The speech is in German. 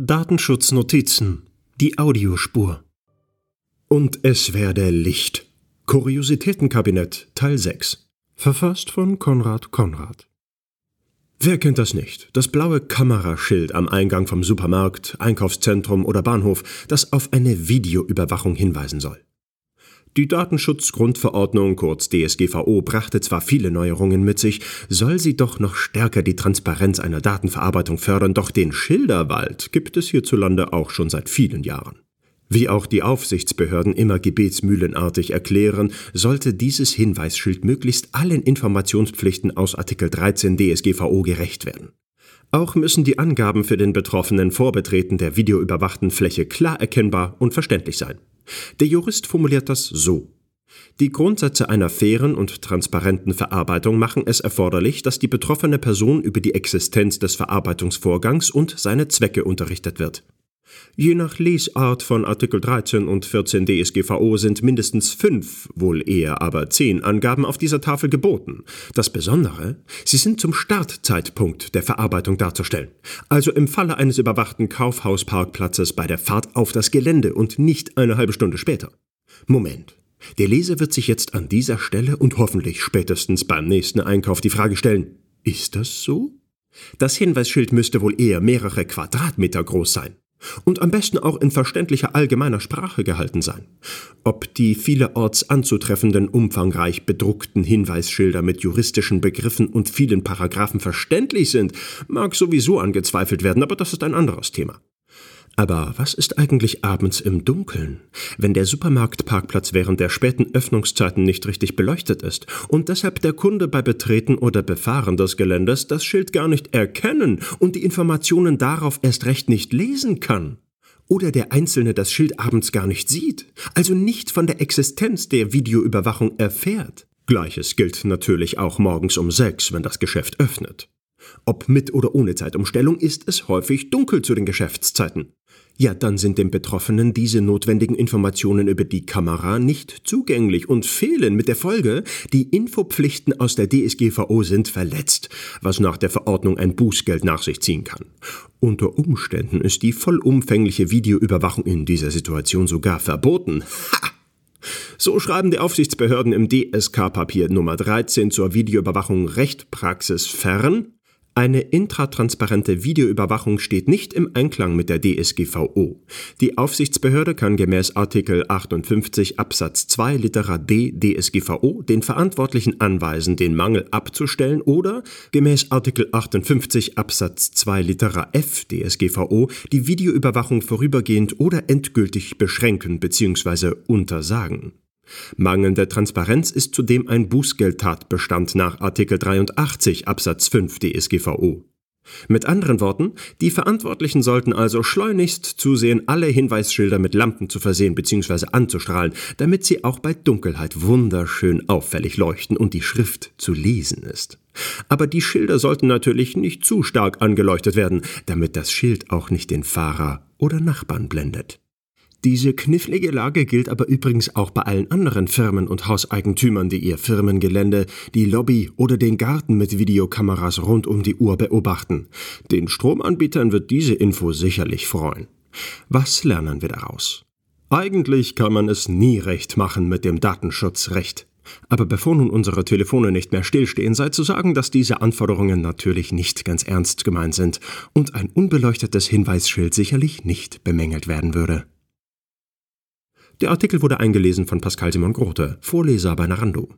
Datenschutznotizen. Die Audiospur. Und es werde Licht. Kuriositätenkabinett Teil 6. Verfasst von Konrad Konrad. Wer kennt das nicht? Das blaue Kameraschild am Eingang vom Supermarkt, Einkaufszentrum oder Bahnhof, das auf eine Videoüberwachung hinweisen soll. Die Datenschutzgrundverordnung, kurz DSGVO, brachte zwar viele Neuerungen mit sich, soll sie doch noch stärker die Transparenz einer Datenverarbeitung fördern, doch den Schilderwald gibt es hierzulande auch schon seit vielen Jahren. Wie auch die Aufsichtsbehörden immer gebetsmühlenartig erklären, sollte dieses Hinweisschild möglichst allen Informationspflichten aus Artikel 13 DSGVO gerecht werden. Auch müssen die Angaben für den Betroffenen vor Betreten der videoüberwachten Fläche klar erkennbar und verständlich sein. Der Jurist formuliert das so. Die Grundsätze einer fairen und transparenten Verarbeitung machen es erforderlich, dass die betroffene Person über die Existenz des Verarbeitungsvorgangs und seine Zwecke unterrichtet wird. Je nach Lesart von Artikel 13 und 14 DSGVO sind mindestens fünf, wohl eher aber zehn Angaben auf dieser Tafel geboten. Das Besondere, sie sind zum Startzeitpunkt der Verarbeitung darzustellen, also im Falle eines überwachten Kaufhausparkplatzes bei der Fahrt auf das Gelände und nicht eine halbe Stunde später. Moment. Der Leser wird sich jetzt an dieser Stelle und hoffentlich spätestens beim nächsten Einkauf die Frage stellen, ist das so? Das Hinweisschild müsste wohl eher mehrere Quadratmeter groß sein und am besten auch in verständlicher allgemeiner Sprache gehalten sein. Ob die vielerorts anzutreffenden umfangreich bedruckten Hinweisschilder mit juristischen Begriffen und vielen Paragraphen verständlich sind, mag sowieso angezweifelt werden, aber das ist ein anderes Thema. Aber was ist eigentlich abends im Dunkeln, wenn der Supermarktparkplatz während der späten Öffnungszeiten nicht richtig beleuchtet ist und deshalb der Kunde bei Betreten oder Befahren des Geländes das Schild gar nicht erkennen und die Informationen darauf erst recht nicht lesen kann? Oder der Einzelne das Schild abends gar nicht sieht, also nicht von der Existenz der Videoüberwachung erfährt? Gleiches gilt natürlich auch morgens um sechs, wenn das Geschäft öffnet. Ob mit oder ohne Zeitumstellung ist es häufig dunkel zu den Geschäftszeiten ja, dann sind dem Betroffenen diese notwendigen Informationen über die Kamera nicht zugänglich und fehlen mit der Folge, die Infopflichten aus der DSGVO sind verletzt, was nach der Verordnung ein Bußgeld nach sich ziehen kann. Unter Umständen ist die vollumfängliche Videoüberwachung in dieser Situation sogar verboten. Ha! So schreiben die Aufsichtsbehörden im DSK-Papier Nummer 13 zur Videoüberwachung Rechtpraxis fern, eine intratransparente Videoüberwachung steht nicht im Einklang mit der DSGVO. Die Aufsichtsbehörde kann gemäß Artikel 58 Absatz 2 Litera D DSGVO den Verantwortlichen anweisen, den Mangel abzustellen oder gemäß Artikel 58 Absatz 2 Litera F DSGVO die Videoüberwachung vorübergehend oder endgültig beschränken bzw. untersagen. Mangelnde Transparenz ist zudem ein Bußgeldtatbestand nach Artikel 83 Absatz 5 DSGVO. Mit anderen Worten, die Verantwortlichen sollten also schleunigst zusehen, alle Hinweisschilder mit Lampen zu versehen bzw. anzustrahlen, damit sie auch bei Dunkelheit wunderschön auffällig leuchten und die Schrift zu lesen ist. Aber die Schilder sollten natürlich nicht zu stark angeleuchtet werden, damit das Schild auch nicht den Fahrer oder Nachbarn blendet. Diese knifflige Lage gilt aber übrigens auch bei allen anderen Firmen und Hauseigentümern, die ihr Firmengelände, die Lobby oder den Garten mit Videokameras rund um die Uhr beobachten. Den Stromanbietern wird diese Info sicherlich freuen. Was lernen wir daraus? Eigentlich kann man es nie recht machen mit dem Datenschutzrecht. Aber bevor nun unsere Telefone nicht mehr stillstehen, sei zu sagen, dass diese Anforderungen natürlich nicht ganz ernst gemeint sind und ein unbeleuchtetes Hinweisschild sicherlich nicht bemängelt werden würde. Der Artikel wurde eingelesen von Pascal Simon Grote, Vorleser bei Narando.